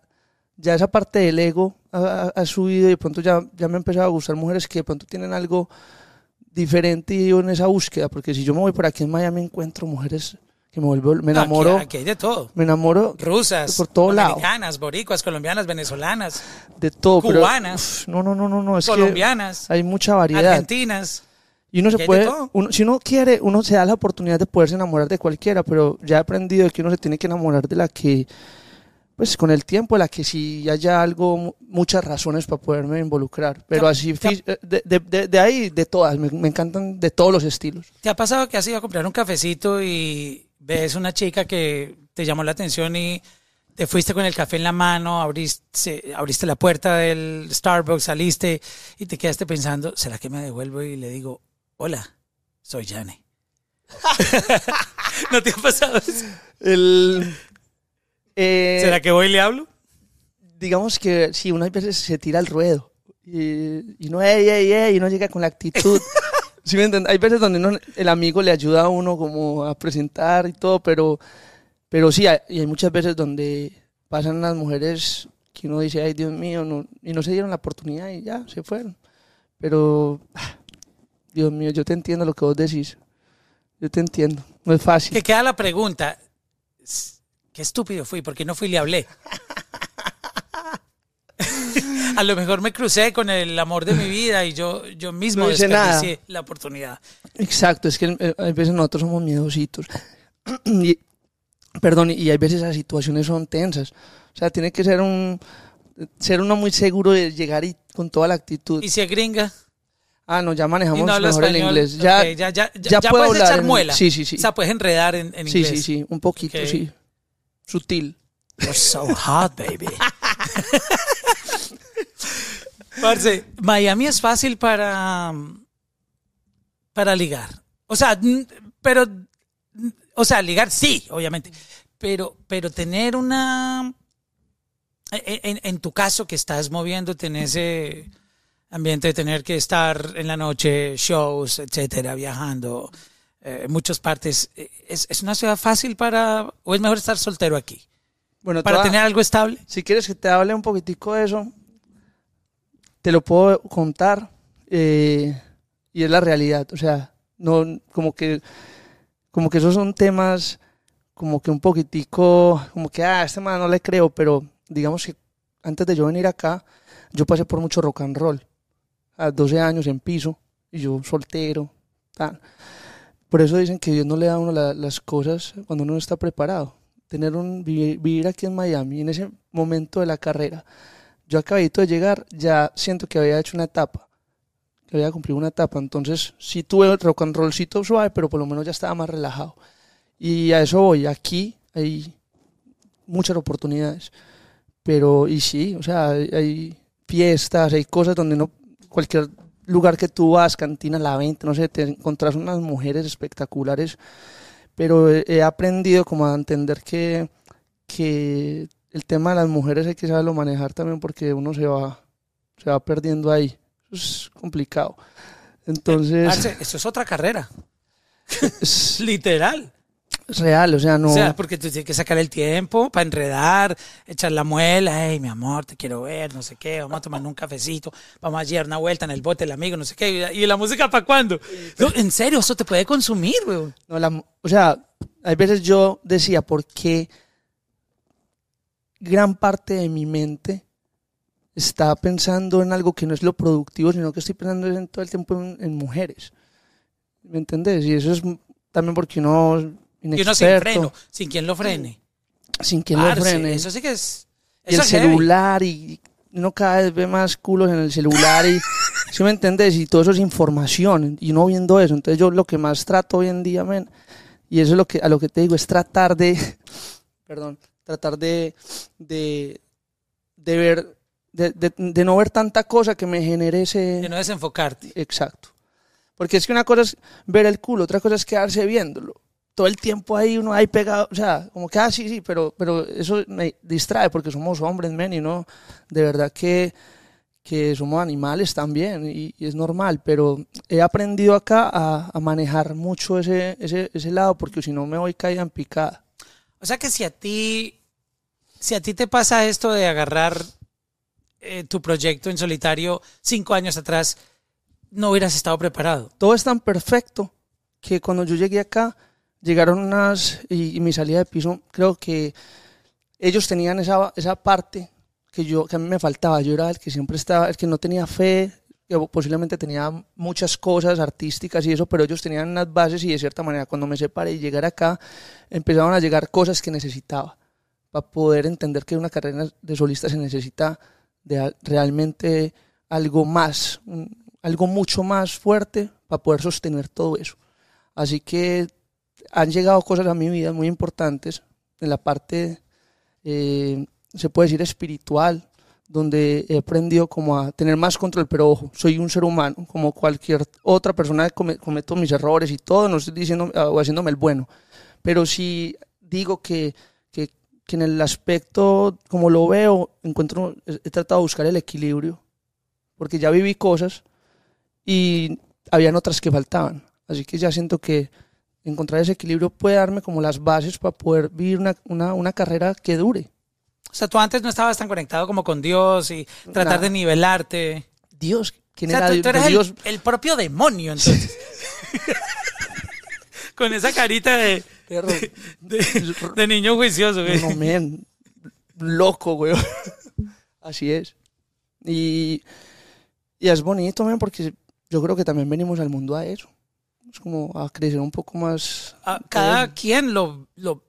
ya esa parte del ego ha, subido y de pronto ya, ya me empezado a gustar mujeres que de pronto tienen algo diferente y en esa búsqueda, porque si yo me voy por aquí en Miami encuentro mujeres que me vuelvo, me No, aquí- hay de todo. me enamoro Rusas, Por todo lado. dominicanas, boricuas, colombianas, venezolanas, de todo, pero Cubanas. uf, no, no, no, no, es colombianas, que hay mucha variedad. argentinas. Y uno se puede, uno, si uno quiere, uno se da la oportunidad de poderse enamorar de cualquiera, pero ya he aprendido que uno se tiene que enamorar de la que, pues con el tiempo, de la que si haya algo, mu- muchas razones para poderme involucrar. Pero así, fí- de, de- de- de ahí, de todas, me, me encantan de todos los estilos. ¿Te ha pasado que has ido a comprar un cafecito y ves una chica que te llamó la atención y te fuiste con el café en la mano, abriste, abriste la puerta del Starbucks, saliste y te quedaste pensando, ¿será que me devuelvo y le digo, hola, soy Jane? ¿No te ha pasado eso? El, eh, ¿Será que voy y le hablo? digamos que sí, uno a veces se tira al ruedo y, y no, ey, ey, ey, y no llega con la actitud. ¿Sí me entiendes? Hay veces donde uno- el amigo le ayuda a uno como a presentar y todo, pero, pero sí, hay, y hay muchas veces donde pasan las mujeres que uno dice, ay Dios mío, no, y no se dieron la oportunidad y ya, se fueron. Pero, Dios mío, yo te entiendo lo que vos decís. Yo te entiendo. No es fácil. Que queda la pregunta, qué estúpido fui, porque no fui y le hablé. A lo mejor me crucé con el amor de mi vida y yo, yo mismo No desperdicié la oportunidad. Exacto, es que eh, hay veces nosotros somos miedositos. y, perdón, y hay veces las situaciones son tensas. O sea, tiene que ser un ser uno muy seguro de llegar y con toda la actitud. Y si es gringa Ah, no, ya manejamos no mejor el inglés. Ya, ok, ya, ya, ya, ya puedo puedes hablar echar en- muela. sí, sí, sí. O sea, puedes enredar en, en sí, inglés. sí, sí, un poquito, Ok. sí. Sutil. You're so hot, baby. Parce, Miami es fácil para para ligar. O sea, pero o sea, ligar sí, obviamente. Pero pero tener una en, en- en tu caso que estás moviéndote en ese ambiente de tener que estar en la noche, shows, etcétera, viajando eh, muchas partes, eh, ¿es, es una ciudad fácil para o es mejor estar soltero aquí? Bueno, Para toda- tener algo estable. Si quieres que te hable un poquitico de eso, te lo puedo contar eh, y es la realidad. O sea, no como que como que esos son temas como que un poquitico, como que ah, este man no le creo, pero digamos que antes de yo venir acá, yo pasé por mucho rock and roll. A 12 años en piso y yo soltero, tal. Por eso dicen que Dios no le da a uno la- las cosas cuando uno no está preparado tener un vivir, vivir aquí en Miami en ese momento de la carrera. Yo acabadito de llegar, ya siento que había hecho una etapa, que había cumplido una etapa, entonces sí tuve el rock and rollcito suave, pero por lo menos ya estaba más relajado. Y a eso voy, aquí hay muchas oportunidades, pero y sí, o sea, hay, fiestas, hay cosas donde no, cualquier lugar que tú vas, cantina, la venta, no sé, te encontrás unas mujeres espectaculares pero he, aprendido como a entender que, que el tema de las mujeres hay que saberlo manejar también porque uno se va, se va perdiendo ahí. Eso es complicado. Entonces, Parce, eso es otra carrera. Literal. Real, o sea, no... O sea, porque tú tienes que sacar el tiempo para enredar, echar la muela, hey, mi amor, te quiero ver, no sé qué, vamos a tomar un cafecito, vamos a llevar una vuelta en el bote, el amigo, no sé qué. ¿Y la música para cuándo? No, en serio, eso te puede consumir, weón. No, la- o sea, hay veces yo decía, ¿por qué gran parte de mi mente está pensando en algo que no es lo productivo, sino que estoy pensando en todo el tiempo en, en mujeres. ¿Me entendés? Y eso es también porque uno Y uno sin freno, sin quien lo frene. sin quien lo frene. Eso sí que es. y el heavy. celular y uno cada vez ve más culos en el celular y ¿sí me entendés? Y todo eso es información y uno viendo eso. Entonces yo lo que más trato hoy en día, men, y eso es lo que a lo que te digo es tratar de perdón, tratar de de, de ver de, de- de no ver tanta cosa que me genere ese De no desenfocarte. Exacto. Porque es que una cosa es ver el culo, otra cosa es quedarse viéndolo. Todo el tiempo ahí uno ahí pegado, o sea, como que, ah, sí, sí, pero, pero eso me distrae porque somos hombres, men, y no, de verdad que, que somos animales también, y, y es normal, pero he aprendido acá a, a manejar mucho ese, ese, ese lado porque si no me voy caída en picada. O sea que si a ti, si a ti te pasa esto de agarrar eh, tu proyecto en solitario cinco años atrás, no hubieras estado preparado. todo es tan perfecto que cuando yo llegué acá, llegaron unas, y, mi salida de piso, creo que ellos tenían esa, esa parte que, yo, que a mí me faltaba. Yo era el que siempre estaba, el que no tenía fe, que posiblemente tenía muchas cosas artísticas y eso, pero ellos tenían unas bases y de cierta manera cuando me separé y llegar acá, empezaron a llegar cosas que necesitaba para poder entender que una carrera de solista se necesita de al- realmente algo más, algo mucho más fuerte para poder sostener todo eso. Así que han llegado cosas a mi vida muy importantes en la parte, eh, se puede decir, espiritual, donde he aprendido como a tener más control, pero ojo, soy un ser humano, como cualquier otra persona, come- cometo mis errores y todo, no estoy diciendo ah, o haciéndome el bueno, pero sí digo que, que, que en el aspecto, como lo veo, encuentro, he tratado de buscar el equilibrio, porque ya viví cosas y habían otras que faltaban, así que ya siento que encontrar ese equilibrio puede darme como las bases para poder vivir una, una, una carrera que dure. O sea, tú antes no estabas tan conectado como con Dios y tratar Nada. de nivelarte. Dios, ¿quién O sea, era tú, tú eres el, Dios? el propio demonio, entonces. con esa carita de, Perro, de, de niño juicioso. güey. no, men, loco, güey. Así es. Y, y es bonito, men, porque yo creo que también venimos al mundo a eso. Es como a crecer un poco más. Ah, cada quien lo, lo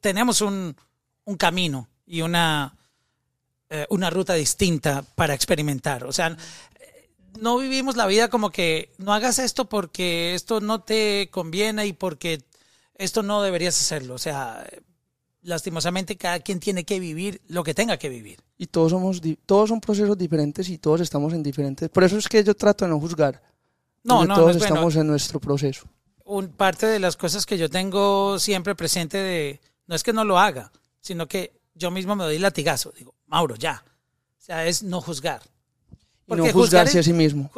tenemos un, un camino y una, eh, una ruta distinta para experimentar. O sea, eh, no vivimos la vida como que no hagas esto porque esto no te conviene y porque esto no deberías hacerlo. O sea, lastimosamente cada quien tiene que vivir lo que tenga que vivir. Y todos somos, todos son procesos diferentes y todos estamos en diferentes. Por eso es que yo trato de no juzgar. No, no, todos no es bueno. estamos en nuestro proceso. un, parte de las cosas que yo tengo siempre presente de, no es que no lo haga, sino que yo mismo me doy latigazo. Digo, Mauro, ya. O sea, es no juzgar. Y no juzgarse juzgar a sí mismo.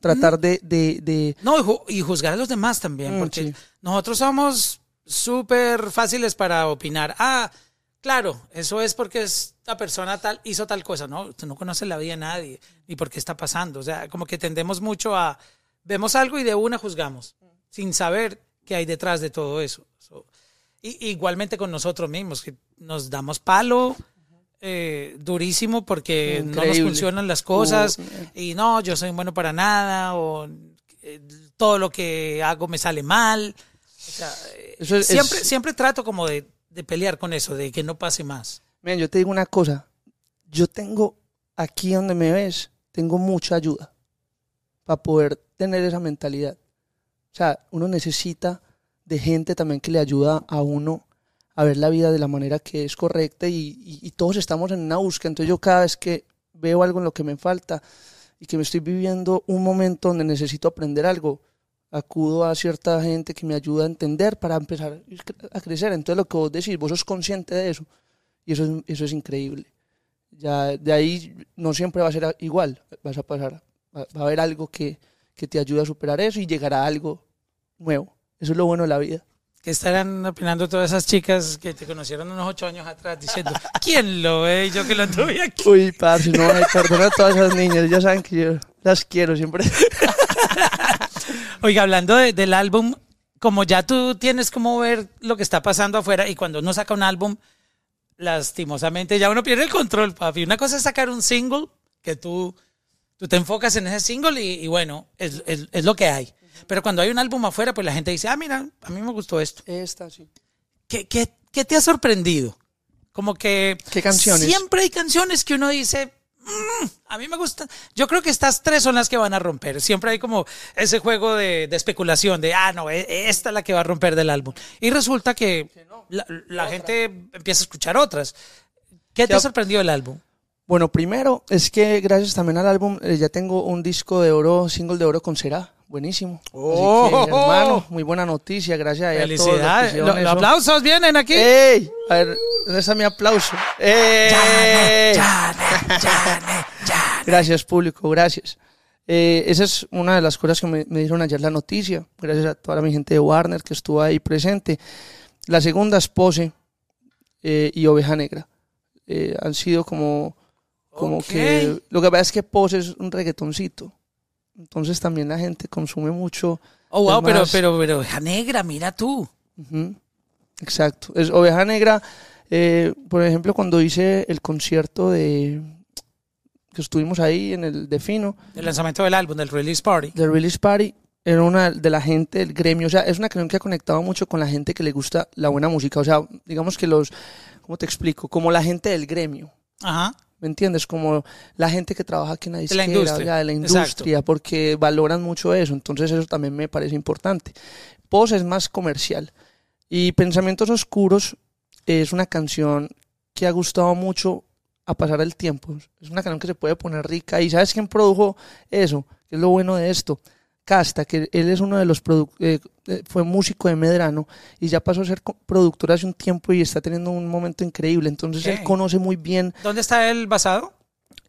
Tratar de, de, de No, y, ju- y juzgar a los demás también, Mm, porque sí. nosotros somos súper fáciles para opinar. Ah, claro, eso es porque esta persona tal hizo tal cosa, ¿no? Usted no conoce la vida de nadie, ni por qué está pasando. O sea, como que tendemos mucho a, vemos algo y de una juzgamos, sin saber qué hay detrás de todo eso. So, y, igualmente con nosotros mismos, que nos damos palo. eh, durísimo porque no nos funcionan las cosas Uh, y no, yo soy bueno para nada o eh, todo lo que hago me sale mal. O sea, eh, Eso es- siempre, es- siempre trato como de, de pelear con eso, de que no pase más. Miren, yo te digo una cosa. Yo tengo, aquí donde me ves, tengo mucha ayuda para poder tener esa mentalidad. O sea, uno necesita de gente también que le ayuda a uno a ver la vida de la manera que es correcta y, todos estamos en una búsqueda. Entonces yo cada vez que veo algo en lo que me falta y que me estoy viviendo un momento donde necesito aprender algo, acudo a cierta gente que me ayuda a entender para empezar a crecer. Entonces lo que vos decís, vos sos consciente de eso. Y eso es, increíble. Ya de ahí no siempre va a ser igual. Vas a pasar, va a haber algo que, que te ayude a superar eso y llegará algo nuevo. Eso es lo bueno de la vida. ¿Qué estarán opinando todas esas chicas que te conocieron unos ocho años atrás diciendo, ¿quién lo ve? Yo que lo tuve aquí. Uy, parce, no, ay, perdona a todas esas niñas. Ya saben que yo las quiero siempre. Oiga, hablando de- del álbum, como ya tú tienes como ver lo que está pasando afuera y cuando uno saca un álbum, lastimosamente ya uno pierde el control, papi. Una cosa es sacar un single que tú, tú te enfocas en ese single y, y bueno, es, es- es lo que hay. Pero cuando hay un álbum afuera, pues la gente dice, ah, mira, a mí me gustó esto. Esta, sí. ¿Qué, qué, qué te ha sorprendido? Como que... ¿Qué canciones? Siempre hay canciones que uno dice, "Mm, a mí me gustan. Yo creo que estas tres son las que van a romper. Siempre hay como ese juego de, de especulación de, ah, no, e- esta es la que va a romper del álbum. Y resulta que la, la gente empieza a escuchar otras. ¿Qué te ha sorprendido del álbum? Bueno, primero es que gracias también al álbum eh, ya tengo un disco de oro, single de oro con Será. Buenísimo. Así que, ¡Oh! hermano, muy buena noticia. Gracias a que Felicidades. Los aplausos vienen aquí. ¡Ey! A ver, ¿dónde está mi aplauso? ¡Ey! Janet, Janet, Janet. Gracias, público, gracias. Eh, esa es una de las cosas que me, me dieron ayer la noticia. Gracias a toda mi gente de Warner que estuvo ahí presente. La segunda es Pose eh, y Oveja Negra. Han sido como, como Ok. que... Lo que pasa es que Pose es un reggaetoncito. Entonces también la gente consume mucho... Oh, wow, pero, pero, pero, Oveja negra, mira tú. Ujú, Exacto. Es Oveja Negra, eh, por ejemplo, cuando hice el concierto de... que estuvimos ahí en el de Fino, El lanzamiento del álbum, del release party. The Release Party era una de la gente del gremio, o sea, es una canción que ha conectado mucho con la gente que le gusta la buena música, o sea, digamos que los, ¿cómo te explico? Como la gente del gremio, Ajá. ¿Me entiendes? Como la gente que trabaja aquí en la la disquera, industria. ya, de la industria, porque valoran mucho eso, entonces eso también me parece importante. Pose es más comercial y Pensamientos Oscuros es una canción que ha gustado mucho a pasar el tiempo. Es una canción que se puede poner rica. ¿Y sabes quién produjo eso? ¿Qué es lo bueno de esto? Casta, que él es uno de los eh, eh, fue músico de Medrano y ya pasó a ser productor hace un tiempo y está teniendo un momento increíble. Entonces él conoce muy bien. ¿Dónde está él basado?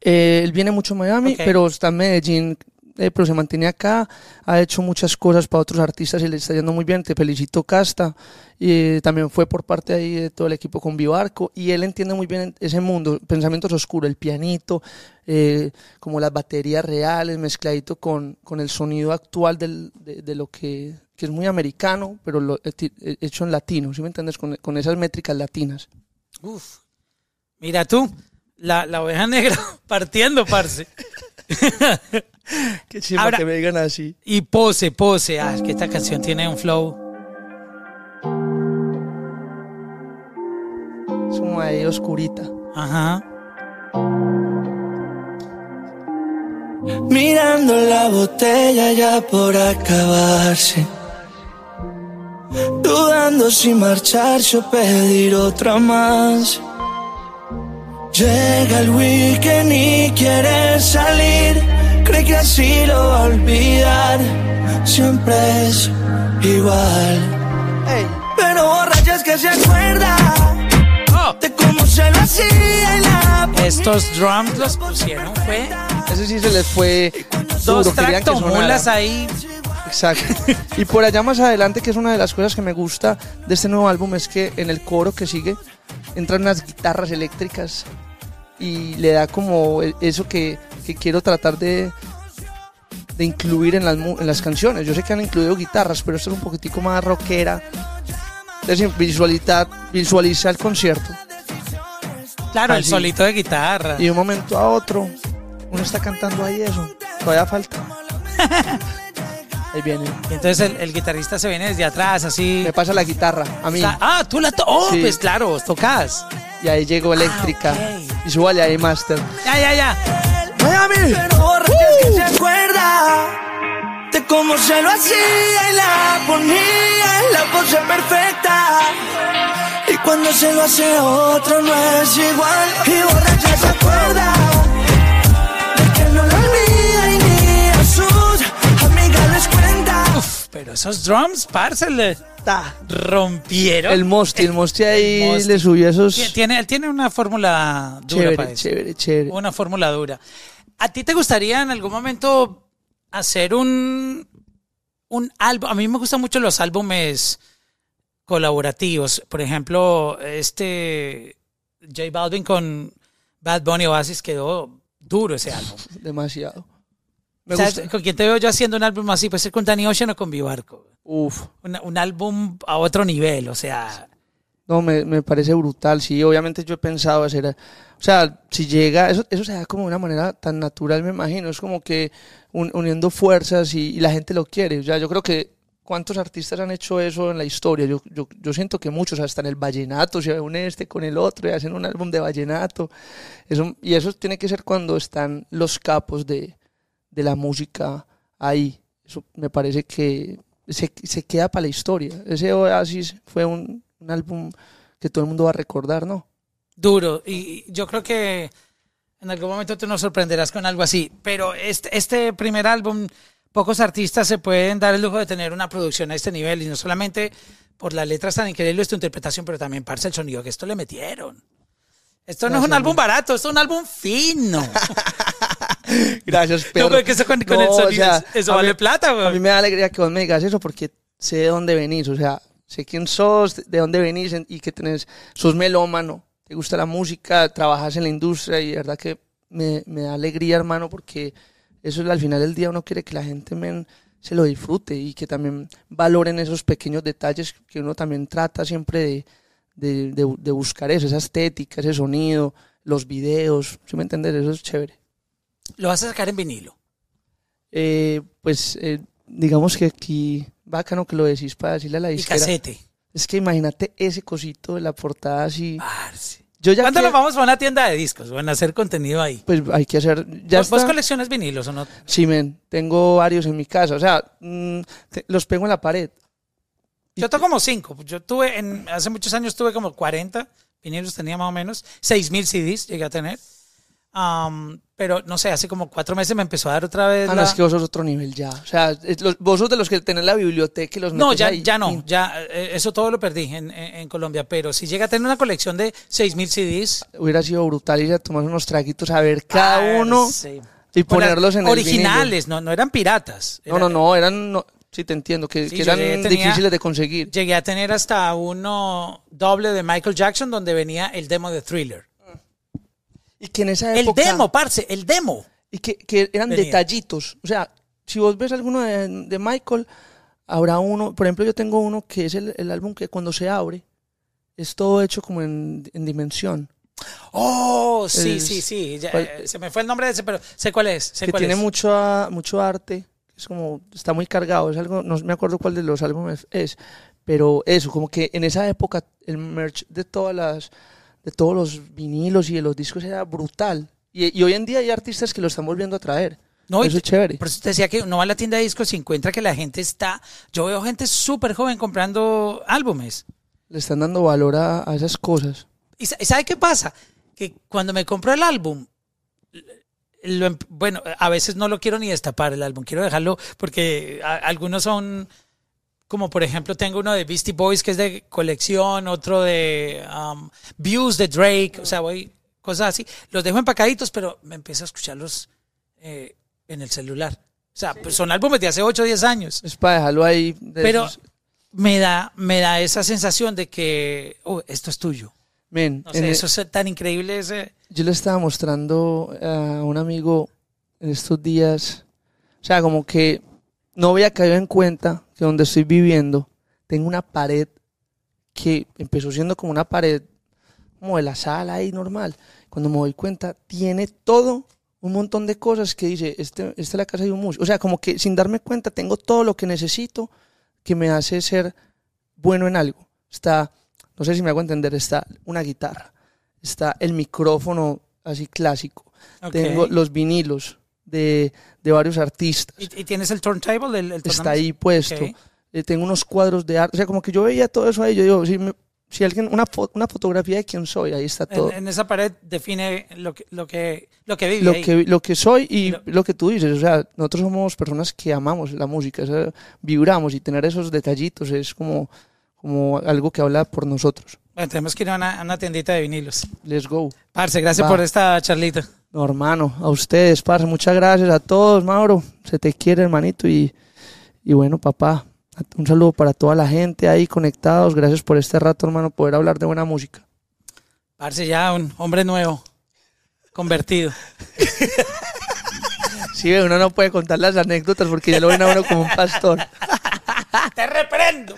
Eh, él viene mucho a Miami, pero está en Medellín, eh, pero se mantiene acá. Ha hecho muchas cosas para otros artistas y le está yendo muy bien. Te felicito, Casta. Y eh, también fue por parte ahí de todo el equipo con Vivarco. Y él entiende muy bien ese mundo, pensamientos oscuros, el pianito, eh, como las baterías reales, mezcladito con, con el sonido actual de, de lo que, que es muy americano, pero lo, hecho en latino, ¿sí me entiendes? Con, con esas métricas latinas. Uf. Mira tú, la, la oveja negra partiendo, parce. Qué chimba Ahora- que me digan así. Y pose, pose. Ah, es que esta canción tiene un flow. Es como ahí oscurita. Ajá. Mirando la botella ya por acabarse. Dudando si marcharse o pedir otra más. Llega el weekend y quiere salir. Cree que así lo va a olvidar. Siempre es igual. Pero borracha es que se acuerda Oh, de cómo se lo hacía y la estos drums los pusieron, fue Ese sí se les fue dos duro, querían que tractomulas ahí. Exacto. Y por allá más adelante, que es una de las cosas que me gusta de este nuevo álbum, es que en el coro que sigue entran unas guitarras eléctricas y le da como e- eso que, que quiero tratar de, de incluir en las, en las canciones. Yo sé que han incluido guitarras, pero esto es un poquitico más rockera. Entonces, visualidad, visualiza el concierto Claro, el solito de guitarra. y de un momento a otro uno está cantando ahí eso. Todavía falta. Ahí viene. Y entonces el, el guitarrista se viene desde atrás, así. Me pasa la guitarra a mí. Ah, tú la to Oh, Sí. pues claro, tocas. Y ahí llegó eléctrica. ok. Y súbale ahí, Master. Ya, ya, ya. ¡Miami! Pero borracha es que se acuerda de cómo se lo hacía y la ponía en la pose perfecta. Y cuando se lo hace otro no es igual. Y borracha se acuerda de que no lo olvida y ni a sus amigas les cuenta. Uf, pero esos drums, parce, rompieron. El Mosti, el Mosti ahí El Mosti. le subió esos. Tie- Tiene, tiene una fórmula dura para Chévere, eso. chévere, chévere. Una fórmula dura. ¿A ti te gustaría en algún momento hacer un, un álbum? A mí me gustan mucho los álbumes colaborativos. Por ejemplo, este J Balvin con Bad Bunny Oasis quedó duro ese álbum. Demasiado. Me ¿Sabes gusta. ¿Con quién te veo yo haciendo un álbum así? Puede ser con Danny Ocean o con Vivarco. Uf. Una- un álbum a otro nivel, o sea, No, me, me parece brutal, sí, obviamente yo he pensado hacer, o sea, si llega, eso, eso se da como de una manera tan natural, me imagino, es como que un- uniendo fuerzas y, y la gente lo quiere, o sea, yo creo que cuántos artistas han hecho eso en la historia, yo, yo, yo siento que muchos, hasta en el vallenato, se une este con el otro y hacen un álbum de vallenato, eso, y eso tiene que ser cuando están los capos de, de la música ahí, eso me parece que se, se queda para la historia, ese Oasis fue un, un álbum que todo el mundo va a recordar, ¿no? Duro. Y yo creo que en algún momento tú nos sorprenderás con algo así. Pero este, este primer álbum, pocos artistas se pueden dar el lujo de tener una producción a este nivel. Y no solamente por las letras tan increíbles, tu interpretación, pero también, parce, el sonido que esto le metieron. Esto no es un álbum barato, esto es un álbum fino. Gracias, No, Pedro. pero que eso con, con No, el o sonido, sea, eso vale mí- plata, A mí güey. me da alegría que vos me digas eso porque sé de dónde venís, o sea, sé quién sos, de dónde venís en- y que tenés, sos melómano, te gusta la música, trabajas en la industria y de verdad que me, me da alegría, hermano, porque eso es al final del día uno quiere que la gente men, se lo disfrute y que también valoren esos pequeños detalles que uno también trata siempre de, de, de- de buscar eso, esa estética, ese sonido, los videos, ¿sí me entiendes? Eso es chévere. Lo vas a sacar en vinilo. Eh, pues eh, digamos que aquí, bacano que lo decís para decirle a la Y disquera. casete. Es que imagínate ese cosito de la portada así. Parce. Yo ya ¿Cuándo que- nos vamos a una tienda de discos? Van a hacer contenido ahí. Pues hay que hacer. Ya ¿Vos, vos coleccionas vinilos o no? Sí, men, tengo varios en mi casa. O sea, mm, te- los pego en la pared. Yo tengo como cinco. Yo tuve, en, hace muchos años tuve como 40 vinilos, tenía más o menos. 6.000 CDs llegué a tener. Am, pero no sé, hace como cuatro meses me empezó a dar otra vez Ah, la- no, es que vos sos otro nivel ya. O sea, es los- vos sos de los que tenés la biblioteca y los No, ya, ahí. ya no, ya eh, eso todo lo perdí en, en- en Colombia, pero si llega a tener una colección de 6.000 CDs, Hubiera sido brutal ir a tomar unos traguitos a ver cada ah, uno sí. y ponerlos en el originales, no, no eran piratas. No, no, no, eran. No, sí, te entiendo, que, Sí, que yo eran tenía- difíciles de conseguir. Llegué a tener hasta uno doble de Michael Jackson donde venía el demo de Thriller. Y que en esa El época. demo, parce, el demo. Y que, que eran Venía. detallitos. O sea, si vos ves alguno de, de Michael, habrá uno. Por ejemplo, yo tengo uno que es el, el álbum que cuando se abre es todo hecho como en, en dimensión. Oh, sí, Es- sí, sí. ya, ¿cuál- eh, se me fue el nombre de ese, pero sé cuál es. Sé que cuál tiene es. mucho, a- mucho arte. Es como, está muy cargado. Es algo, no me acuerdo cuál de los álbumes es. Pero eso, como que en esa época el merch de todas las, de todos los vinilos y de los discos era brutal. Y, y hoy en día hay artistas que lo están volviendo a traer. No, eso es chévere. Por eso te decía que uno va a la tienda de discos y encuentra que la gente está. Yo veo gente súper joven comprando álbumes. Le están dando valor a, a esas cosas. ¿Y sa- sabe qué pasa? Que cuando me compro el álbum, lo em- bueno, a veces no lo quiero ni destapar el álbum, quiero dejarlo porque a- algunos son, como por ejemplo, tengo uno de Beastie Boys que es de colección, otro de um, Views de Drake, o sea, voy, cosas así. Los dejo empacaditos, pero me empiezo a escucharlos eh, en el celular. O sea, pues son álbumes de hace 8 o 10 años. Es para dejarlo ahí. de Pero esos- me da, me da esa sensación de que, oh, esto es tuyo. Men, No sé, eso es tan increíble ese... yo le estaba mostrando a un amigo en estos días, o sea, como que no había caído en cuenta que donde estoy viviendo tengo una pared que empezó siendo como una pared como de la sala ahí normal. Cuando me doy cuenta, tiene todo un montón de cosas que dice, este, esta es la casa de un músico. O sea, como que sin darme cuenta tengo todo lo que necesito que me hace ser bueno en algo. Está, no sé si me hago entender, está una guitarra, está el micrófono así clásico, tengo los vinilos de, de varios artistas, ¿Y, y tienes el turntable? El, el está ahí puesto, Ok. Eh, tengo unos cuadros de arte, o sea, como que yo veía todo eso ahí, yo digo, si, me- si alguien, una, fo- una fotografía de quién soy, ahí está todo. En, en esa pared define lo que, lo que, lo que vive lo ahí. que, lo que soy y Lo- lo, que tú dices, o sea, nosotros somos personas que amamos la música, o sea, vibramos y tener esos detallitos es como, como algo que habla por nosotros. Bueno, tenemos que ir a una, a una tiendita de vinilos. Let's go. Parce, gracias Va. por esta charlita. No, hermano, a ustedes, parce, muchas gracias a todos, Mauro. Se te quiere, hermanito. Y, y bueno, papá, un saludo para toda la gente ahí conectados. Gracias por este rato, hermano, poder hablar de buena música. Parce, ya un hombre nuevo, convertido. sí, uno no puede contar las anécdotas porque ya lo ven a uno como un pastor. ¡Te reprendo!